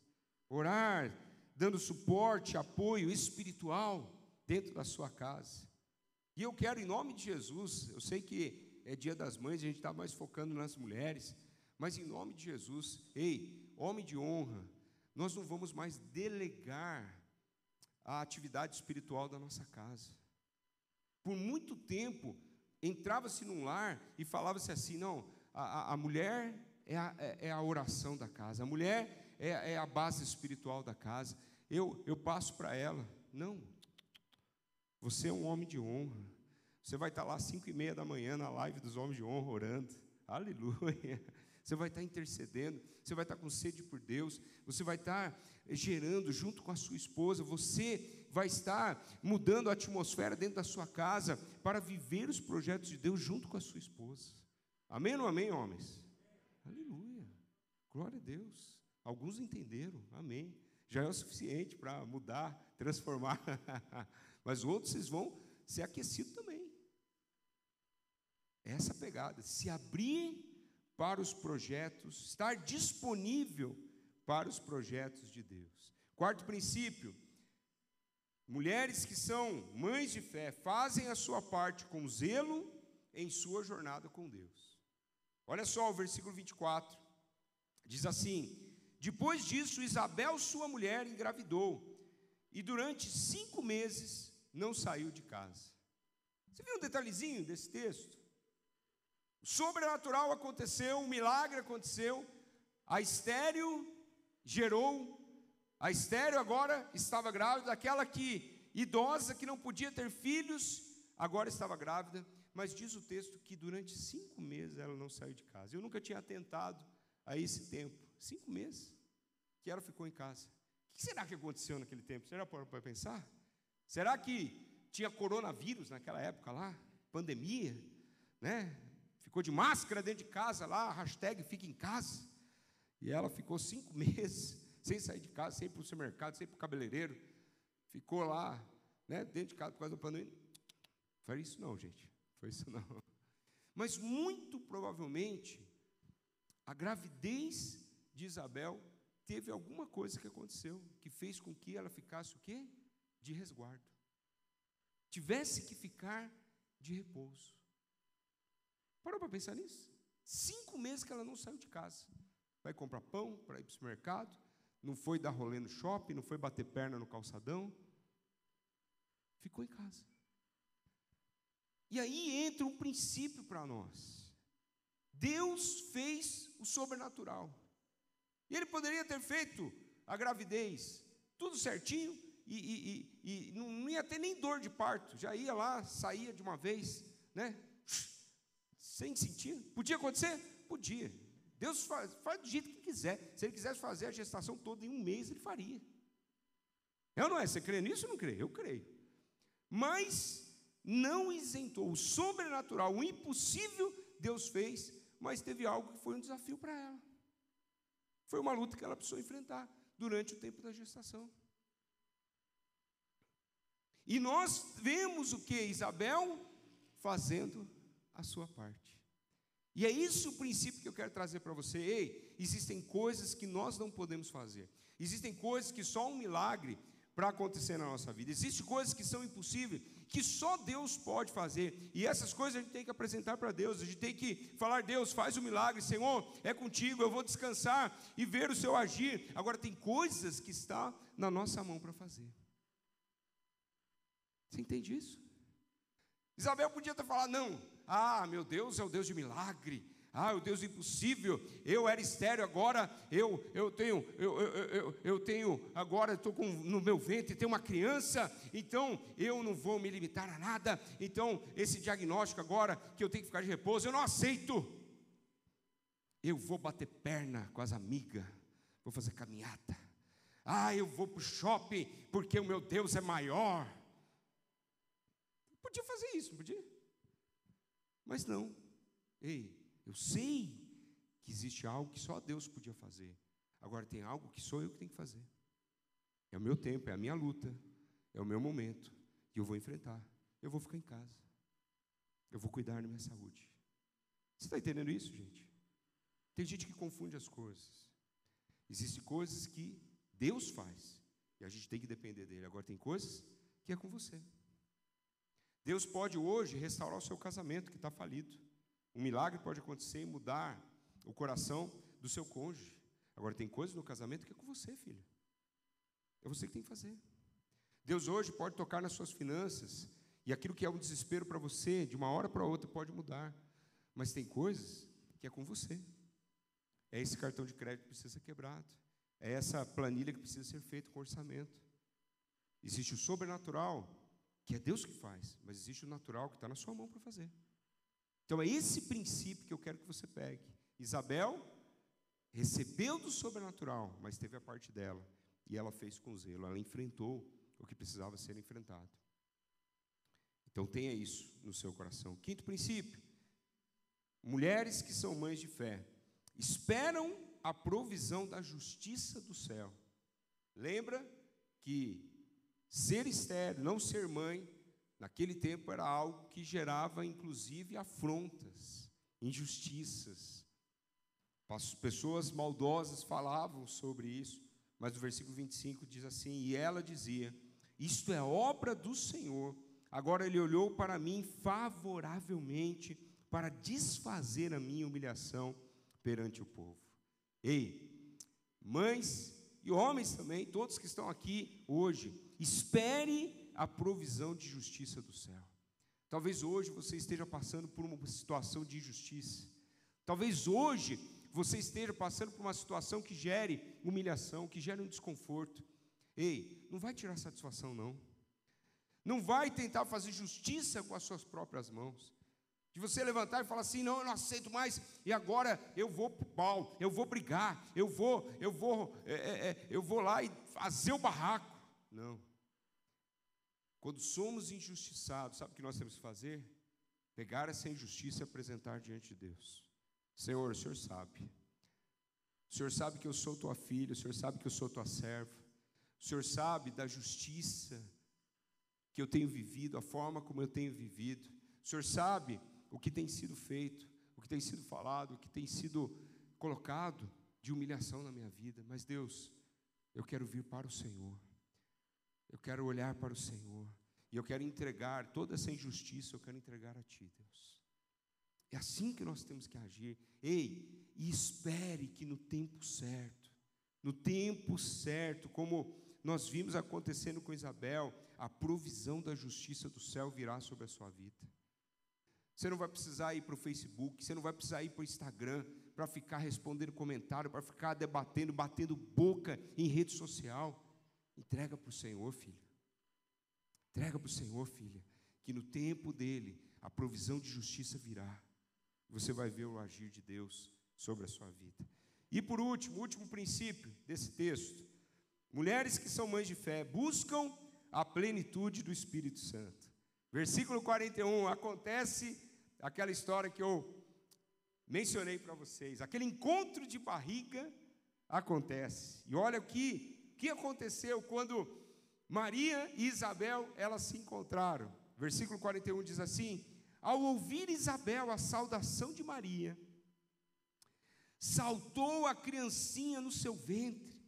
Orar dando suporte, apoio espiritual dentro da sua casa. E eu quero, em nome de Jesus, eu sei que é dia das mães, a gente está mais focando nas mulheres, mas em nome de Jesus, ei, homem de honra, nós não vamos mais delegar a atividade espiritual da nossa casa. Por muito tempo, entrava-se num lar e falava-se assim: não, a, a mulher é a, é, é a, oração da casa, a mulher é, é a base espiritual da casa, eu, eu passo para ela. Não, você é um homem de honra. Você vai estar lá às cinco e meia da manhã na live dos homens de honra orando. Aleluia. Você vai estar intercedendo, você vai estar com sede por Deus, você vai estar gerando junto com a sua esposa, você vai estar mudando a atmosfera dentro da sua casa para viver os projetos de Deus junto com a sua esposa. Amém ou amém, homens? Aleluia. Glória a Deus. Alguns entenderam, amém. Já é o suficiente para mudar, transformar. (laughs) Mas outros vocês vão ser aquecidos também. Essa pegada, se abrir para os projetos, estar disponível para os projetos de Deus. Quarto princípio: mulheres que são mães de fé fazem a sua parte com zelo em sua jornada com Deus. Olha só o versículo 24. Diz assim: Depois disso, Isabel, sua mulher, engravidou, e durante cinco meses não saiu de casa. Você viu um detalhezinho desse texto? O sobrenatural aconteceu, um milagre aconteceu, a estéreo gerou, a estéreo agora estava grávida, aquela que idosa que não podia ter filhos, agora estava grávida, mas diz o texto que durante cinco meses ela não saiu de casa. Eu nunca tinha atentado a esse tempo, cinco meses que ela ficou em casa. O que será que aconteceu naquele tempo? Será para pensar? Será que tinha coronavírus naquela época lá? Pandemia? Né? Ficou de máscara dentro de casa lá, hashtag fica em casa. E ela ficou cinco (laughs) meses sem sair de casa, sem ir para o supermercado, sem ir para o cabeleireiro. Ficou lá, né, dentro de casa por causa do pandemia. Foi isso não, gente. Foi isso não. (laughs) Mas muito provavelmente, a gravidez de Isabel teve alguma coisa que aconteceu que fez com que ela ficasse o quê? De resguardo tivesse que ficar de repouso. Parou para pensar nisso? Cinco meses que ela não saiu de casa. Vai comprar pão para ir para o supermercado, não foi dar rolê no shopping, não foi bater perna no calçadão. Ficou em casa. E aí entra um princípio para nós. Deus fez o sobrenatural. E ele poderia ter feito a gravidez tudo certinho, e, e, e, não ia ter nem dor de parto, já ia lá, saía de uma vez, né? Sem sentir. Podia acontecer? Podia. Deus faz, faz do jeito que quiser. Se ele quisesse fazer a gestação toda em um mês, ele faria. É ou não é? Você crê nisso ou não crê? Eu creio. Mas não isentou o sobrenatural, o impossível Deus fez, mas teve algo que foi um desafio para ela. Foi uma luta que ela precisou enfrentar durante o tempo da gestação. E nós vemos o que? Isabel fazendo a sua parte. E é isso o princípio que eu quero trazer para você. Ei, existem coisas que nós não podemos fazer. Existem coisas que só um milagre para acontecer na nossa vida. Existem coisas que são impossíveis, que só Deus pode fazer. E essas coisas a gente tem que apresentar para Deus. A gente tem que falar: Deus, faz o um milagre, Senhor, é contigo, eu vou descansar e ver o seu agir. Agora, tem coisas que está na nossa mão para fazer. Você entende isso? Isabel podia ter falado: não, ah, meu Deus é o Deus de milagre. Ah, o Deus impossível. Eu era estéreo, agora eu eu tenho eu, eu, eu, eu tenho agora estou no meu ventre tem uma criança. Então eu não vou me limitar a nada. Então esse diagnóstico agora que eu tenho que ficar de repouso eu não aceito. Eu vou bater perna com as amigas, vou fazer caminhada. Ah, eu vou para o shopping porque o meu Deus é maior. Podia fazer isso, podia? Mas não. Ei, eu sei que existe algo que só Deus podia fazer. Agora tem algo que sou eu que tenho que fazer. É o meu tempo, é a minha luta, é o meu momento. E eu vou enfrentar. Eu vou ficar em casa. Eu vou cuidar da minha saúde. Você está entendendo isso, gente? Tem gente que confunde as coisas. Existem coisas que Deus faz e a gente tem que depender dele. Agora tem coisas que é com você. Deus pode hoje restaurar o seu casamento que está falido. Um milagre pode acontecer e mudar o coração do seu cônjuge. Agora tem coisas no casamento que é com você, filho. É você que tem que fazer. Deus hoje pode tocar nas suas finanças e aquilo que é um desespero para você, de uma hora para outra pode mudar. Mas tem coisas que é com você. É esse cartão de crédito que precisa ser quebrado. É essa planilha que precisa ser feita com orçamento. Existe o sobrenatural, que é Deus que faz, mas existe o natural que está na sua mão para fazer. Então é esse princípio que eu quero que você pegue. Isabel recebeu do sobrenatural, mas teve a parte dela. E ela fez com zelo, ela enfrentou o que precisava ser enfrentado. Então tenha isso no seu coração. Quinto princípio: mulheres que são mães de fé esperam a provisão da justiça do céu. Lembra que ser estéreo, não ser mãe, naquele tempo era algo que gerava inclusive afrontas, injustiças. As pessoas maldosas falavam sobre isso, mas o versículo 25 diz assim: E ela dizia: Isto é obra do Senhor. Agora ele olhou para mim favoravelmente para desfazer a minha humilhação perante o povo. Ei, mães e homens também, todos que estão aqui hoje, espere a provisão de justiça do céu. Talvez hoje você esteja passando por uma situação de injustiça. Talvez hoje você esteja passando por uma situação que gere humilhação, que gere um desconforto. Ei, não vai tirar satisfação, não. Não vai tentar fazer justiça com as suas próprias mãos. De você levantar e falar assim, não, eu não aceito mais, e agora eu vou para o pau, eu vou brigar, eu vou, eu vou, é, é, é, eu vou lá e fazer o barraco. Não. Quando somos injustiçados, sabe o que nós temos que fazer? Pegar essa injustiça e apresentar diante de Deus. Senhor, o Senhor sabe. O Senhor sabe que eu sou tua filha, o Senhor sabe que eu sou tua serva. O Senhor sabe da justiça que eu tenho vivido, a forma como eu tenho vivido. O Senhor sabe o que tem sido feito, o que tem sido falado, o que tem sido colocado de humilhação na minha vida. Mas Deus, eu quero vir para o Senhor. Eu quero olhar para o Senhor. E eu quero entregar toda essa injustiça, eu quero entregar a Ti, Deus. É assim que nós temos que agir. Ei, e espere que no tempo certo, no tempo certo, como nós vimos acontecendo com Isabel, a provisão da justiça do céu virá sobre a sua vida. Você não vai precisar ir para o Facebook, você não vai precisar ir para o Instagram para ficar respondendo comentário, para ficar debatendo, batendo boca em rede social. Entrega para o Senhor, filho. Entrega para o Senhor, filha, que no tempo dele a provisão de justiça virá. Você vai ver o agir de Deus sobre a sua vida. E por último, último princípio desse texto: mulheres que são mães de fé buscam a plenitude do Espírito Santo. Versículo 41, acontece aquela história que eu mencionei para vocês. Aquele encontro de barriga acontece. E olha o que, que aconteceu quando Maria e Isabel elas se encontraram. Versículo 41 diz assim: Ao ouvir Isabel a saudação de Maria, saltou a criancinha no seu ventre,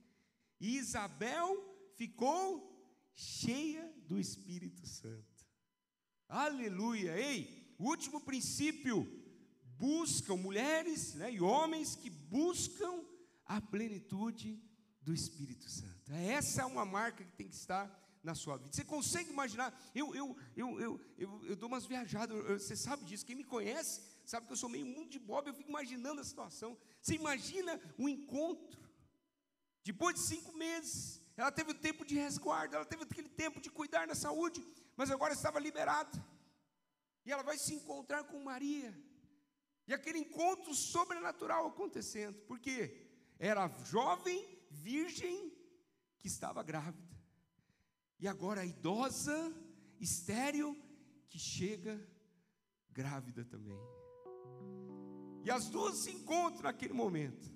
e Isabel ficou cheia do Espírito Santo. Aleluia! Ei, o último princípio: buscam mulheres né, e homens que buscam a plenitude do Espírito Santo. Essa é uma marca que tem que estar na sua vida. Você consegue imaginar? Eu, eu, eu, eu, eu, eu dou umas viajadas, você sabe disso. Quem me conhece sabe que eu sou meio mundo de bob, eu fico imaginando a situação. Você imagina um encontro, depois de cinco meses, ela teve o tempo de resguardo, ela teve aquele tempo de cuidar da saúde, mas agora estava liberada. E ela vai se encontrar com Maria. E aquele encontro sobrenatural acontecendo. Porque era jovem, virgem, que estava grávida. E agora a idosa, estéril, que chega grávida também. E as duas se encontram naquele momento.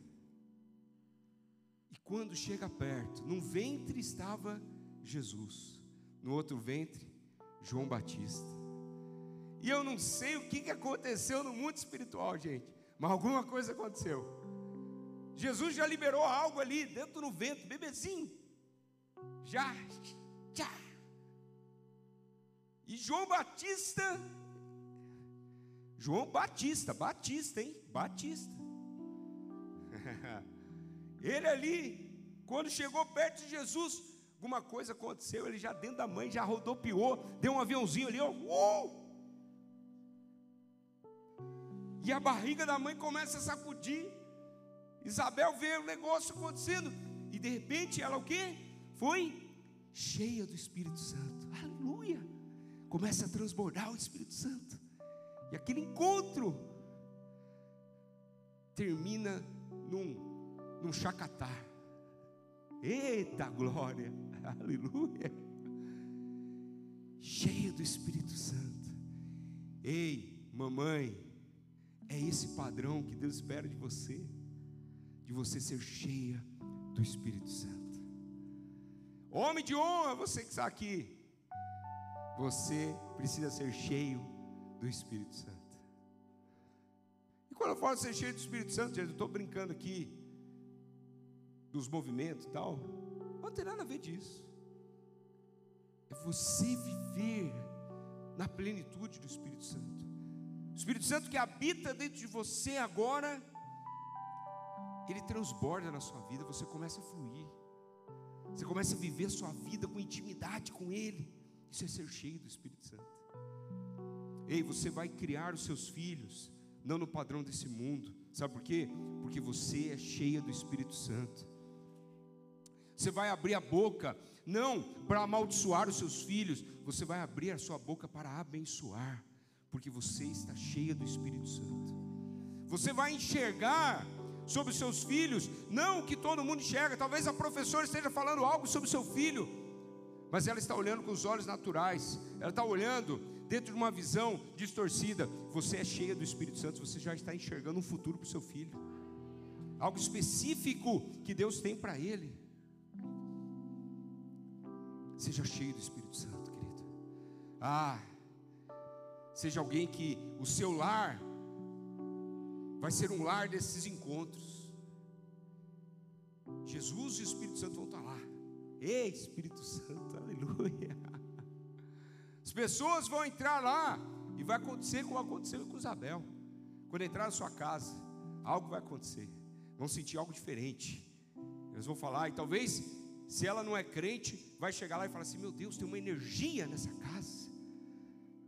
E quando chega perto, num ventre estava Jesus, no outro ventre, João Batista. E eu não sei o que aconteceu no mundo espiritual, gente, mas alguma coisa aconteceu. Jesus já liberou algo ali dentro do ventre, bebezinho. Já, já. E João Batista, João Batista, Batista, hein? Batista. (laughs) Ele ali, quando chegou perto de Jesus, alguma coisa aconteceu, ele já dentro da mãe, já rodopiou, deu um aviãozinho ali, ó. Uh! E a barriga da mãe começa a sacudir. Isabel vê o negócio acontecendo. E de repente ela o quê? Foi cheia do Espírito Santo. Aleluia! Começa a transbordar o Espírito Santo. E aquele encontro termina num, num chacatar. Eita glória! (laughs) Aleluia! Cheia do Espírito Santo. Ei, mamãe, é esse padrão que Deus espera de você, de você ser cheia do Espírito Santo. Homem de honra, você que está aqui, você precisa ser cheio do Espírito Santo. E quando eu falo ser cheio do Espírito Santo, eu estou brincando aqui dos movimentos e tal, não tem nada a ver disso. É você viver na plenitude do Espírito Santo. O Espírito Santo que habita dentro de você agora, ele transborda na sua vida, você começa a fluir. Você começa a viver a sua vida com intimidade com ele. Isso é ser cheio do Espírito Santo. Ei, você vai criar os seus filhos não no padrão desse mundo. Sabe por quê? Porque você é cheia do Espírito Santo. Você vai abrir a boca não para amaldiçoar os seus filhos, você vai abrir a sua boca para abençoar, porque você está cheia do Espírito Santo. Você vai enxergar sobre os seus filhos, não o que todo mundo enxerga. Talvez a professora esteja falando algo sobre o seu filho, mas ela está olhando com os olhos naturais, ela está olhando dentro de uma visão distorcida. Você é cheia do Espírito Santo, você já está enxergando um futuro para o seu filho, algo específico que Deus tem para ele. Seja cheio do Espírito Santo, querido. Ah, seja alguém que o seu lar vai ser um lar desses encontros. Jesus e o Espírito Santo vão estar lá. Ei, Espírito Santo, aleluia. As pessoas vão entrar lá e vai acontecer como aconteceu com Isabel. Quando entrar na sua casa, algo vai acontecer. Vão sentir algo diferente. Eles vão falar, e talvez, se ela não é crente, vai chegar lá e falar assim: Meu Deus, tem uma energia nessa casa.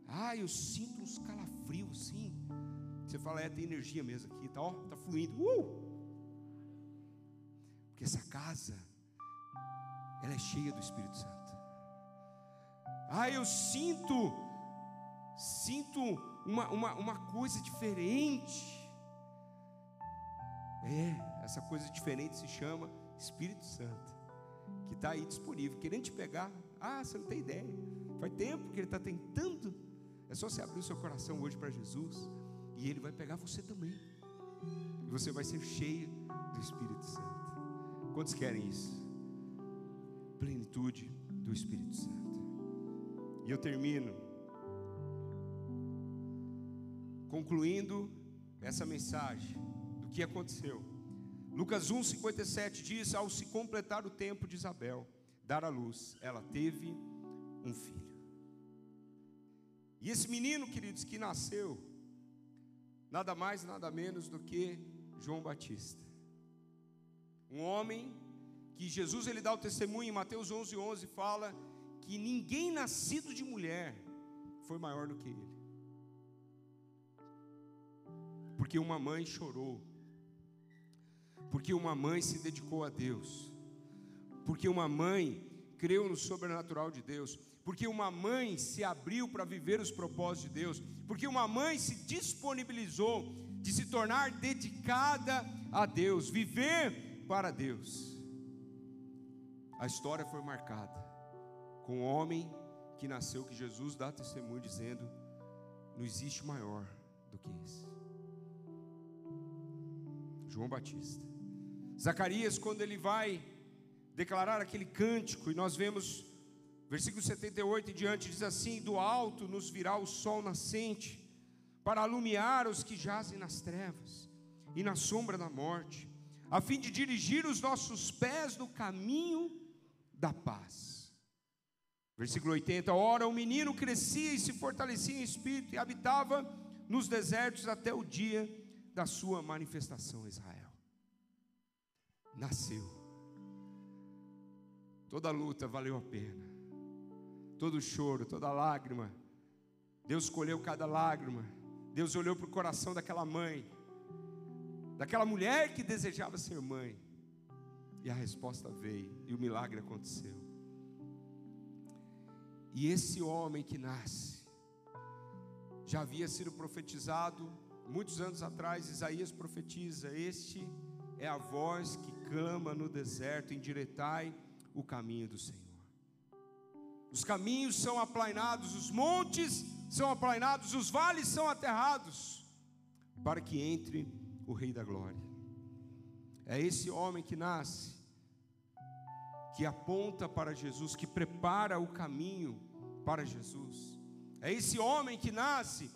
Ah, eu sinto uns calafrios, sim. Você fala, é, tem energia mesmo aqui, tá, ó, tá fluindo. Uh! Porque essa casa, ela é cheia do Espírito Santo. Ah, eu sinto, sinto uma, uma, uma coisa diferente. É, essa coisa diferente se chama Espírito Santo, que está aí disponível, querendo te pegar. Ah, você não tem ideia. Faz tempo que ele está tentando. É só você abrir o seu coração hoje para Jesus, e ele vai pegar você também. E você vai ser cheio do Espírito Santo. Quantos querem isso? Plenitude do Espírito Santo. E eu termino concluindo essa mensagem do que aconteceu. Lucas 1:57 diz: Ao se completar o tempo de Isabel dar à luz, ela teve um filho. E esse menino, queridos, que nasceu, nada mais, nada menos do que João Batista. Um homem que Jesus ele dá o testemunho em Mateus 11:11 11, fala que ninguém nascido de mulher foi maior do que ele. Porque uma mãe chorou, porque uma mãe se dedicou a Deus, porque uma mãe creu no sobrenatural de Deus, porque uma mãe se abriu para viver os propósitos de Deus, porque uma mãe se disponibilizou de se tornar dedicada a Deus, viver para Deus. A história foi marcada com o homem que nasceu, que Jesus dá testemunho dizendo: não existe maior do que esse. João Batista. Zacarias, quando ele vai declarar aquele cântico, e nós vemos, versículo 78 em diante, diz assim: Do alto nos virá o sol nascente, para alumiar os que jazem nas trevas e na sombra da morte, a fim de dirigir os nossos pés no caminho da paz. Versículo 80: Ora, o menino crescia e se fortalecia em espírito e habitava nos desertos até o dia da sua manifestação, Israel. Nasceu. Toda luta valeu a pena. Todo choro, toda lágrima. Deus escolheu cada lágrima. Deus olhou para o coração daquela mãe, daquela mulher que desejava ser mãe. E a resposta veio, e o milagre aconteceu. E esse homem que nasce, já havia sido profetizado muitos anos atrás, Isaías profetiza: Este é a voz que clama no deserto, endireitai o caminho do Senhor. Os caminhos são aplainados, os montes são aplainados, os vales são aterrados, para que entre o Rei da Glória. É esse homem que nasce, que aponta para Jesus, que prepara o caminho para Jesus. É esse homem que nasce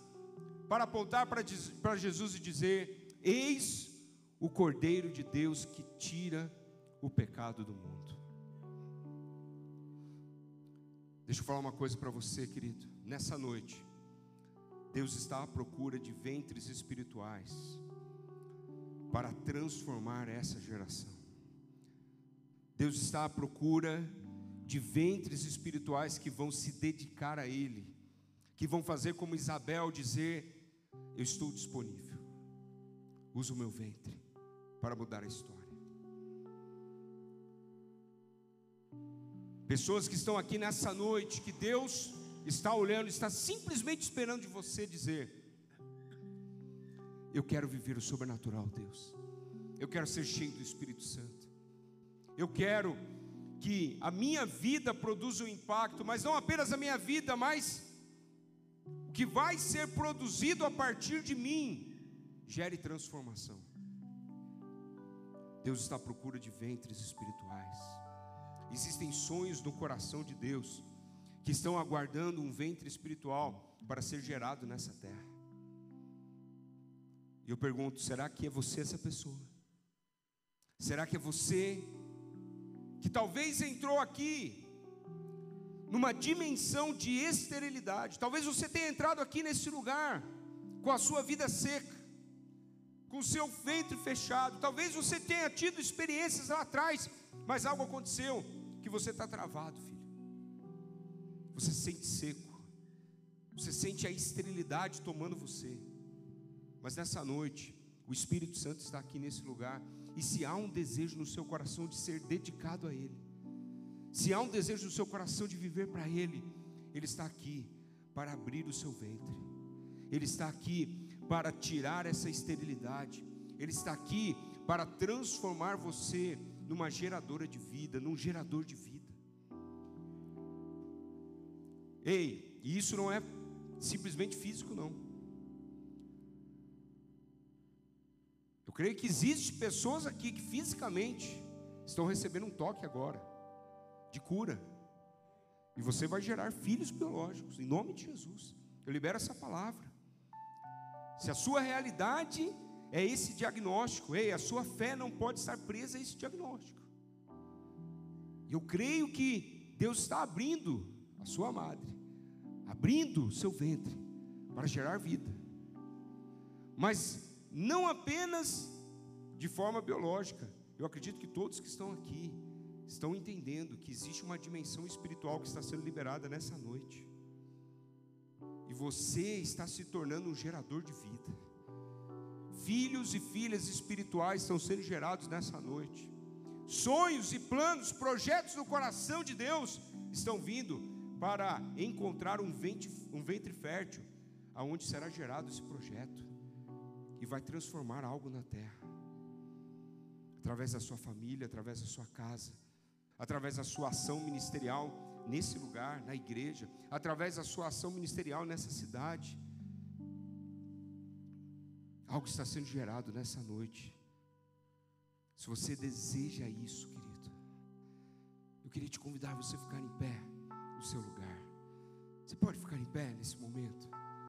para apontar para Jesus e dizer: Eis o Cordeiro de Deus que tira o pecado do mundo. Deixa eu falar uma coisa para você, querido. Nessa noite, Deus está à procura de ventres espirituais para transformar essa geração. Deus está à procura de ventres espirituais que vão se dedicar a Ele, que vão fazer como Isabel dizer: Eu estou disponível, usa o meu ventre para mudar a história. Pessoas que estão aqui nessa noite, que Deus está olhando, está simplesmente esperando de você dizer: Eu quero viver o sobrenatural, Deus. Eu quero ser cheio do Espírito Santo. Eu quero que a minha vida produza um impacto, mas não apenas a minha vida, mas o que vai ser produzido a partir de mim gere transformação. Deus está à procura de ventres espirituais. Existem sonhos no coração de Deus que estão aguardando um ventre espiritual para ser gerado nessa terra. E eu pergunto: será que é você essa pessoa? Será que é você que talvez entrou aqui numa dimensão de esterilidade. Talvez você tenha entrado aqui nesse lugar com a sua vida seca, com o seu ventre fechado. Talvez você tenha tido experiências lá atrás, mas algo aconteceu que você está travado, filho. Você se sente seco, você sente a esterilidade tomando você. Mas nessa noite, o Espírito Santo está aqui nesse lugar e se há um desejo no seu coração de ser dedicado a Ele, se há um desejo no seu coração de viver para Ele, Ele está aqui para abrir o seu ventre, Ele está aqui para tirar essa esterilidade, Ele está aqui para transformar você numa geradora de vida, num gerador de vida. Ei, e isso não é simplesmente físico, não. creio que existem pessoas aqui que fisicamente estão recebendo um toque agora de cura. E você vai gerar filhos biológicos, em nome de Jesus. Eu libero essa palavra. Se a sua realidade é esse diagnóstico, ei, a sua fé não pode estar presa a esse diagnóstico. Eu creio que Deus está abrindo a sua madre, abrindo o seu ventre para gerar vida. Mas não apenas de forma biológica. Eu acredito que todos que estão aqui estão entendendo que existe uma dimensão espiritual que está sendo liberada nessa noite. E você está se tornando um gerador de vida. Filhos e filhas espirituais estão sendo gerados nessa noite. Sonhos e planos, projetos no coração de Deus estão vindo para encontrar um ventre, um ventre fértil, aonde será gerado esse projeto e vai transformar algo na terra. Através da sua família, através da sua casa, através da sua ação ministerial nesse lugar, na igreja, através da sua ação ministerial nessa cidade. Algo está sendo gerado nessa noite. Se você deseja isso, querido, eu queria te convidar a você ficar em pé no seu lugar. Você pode ficar em pé nesse momento?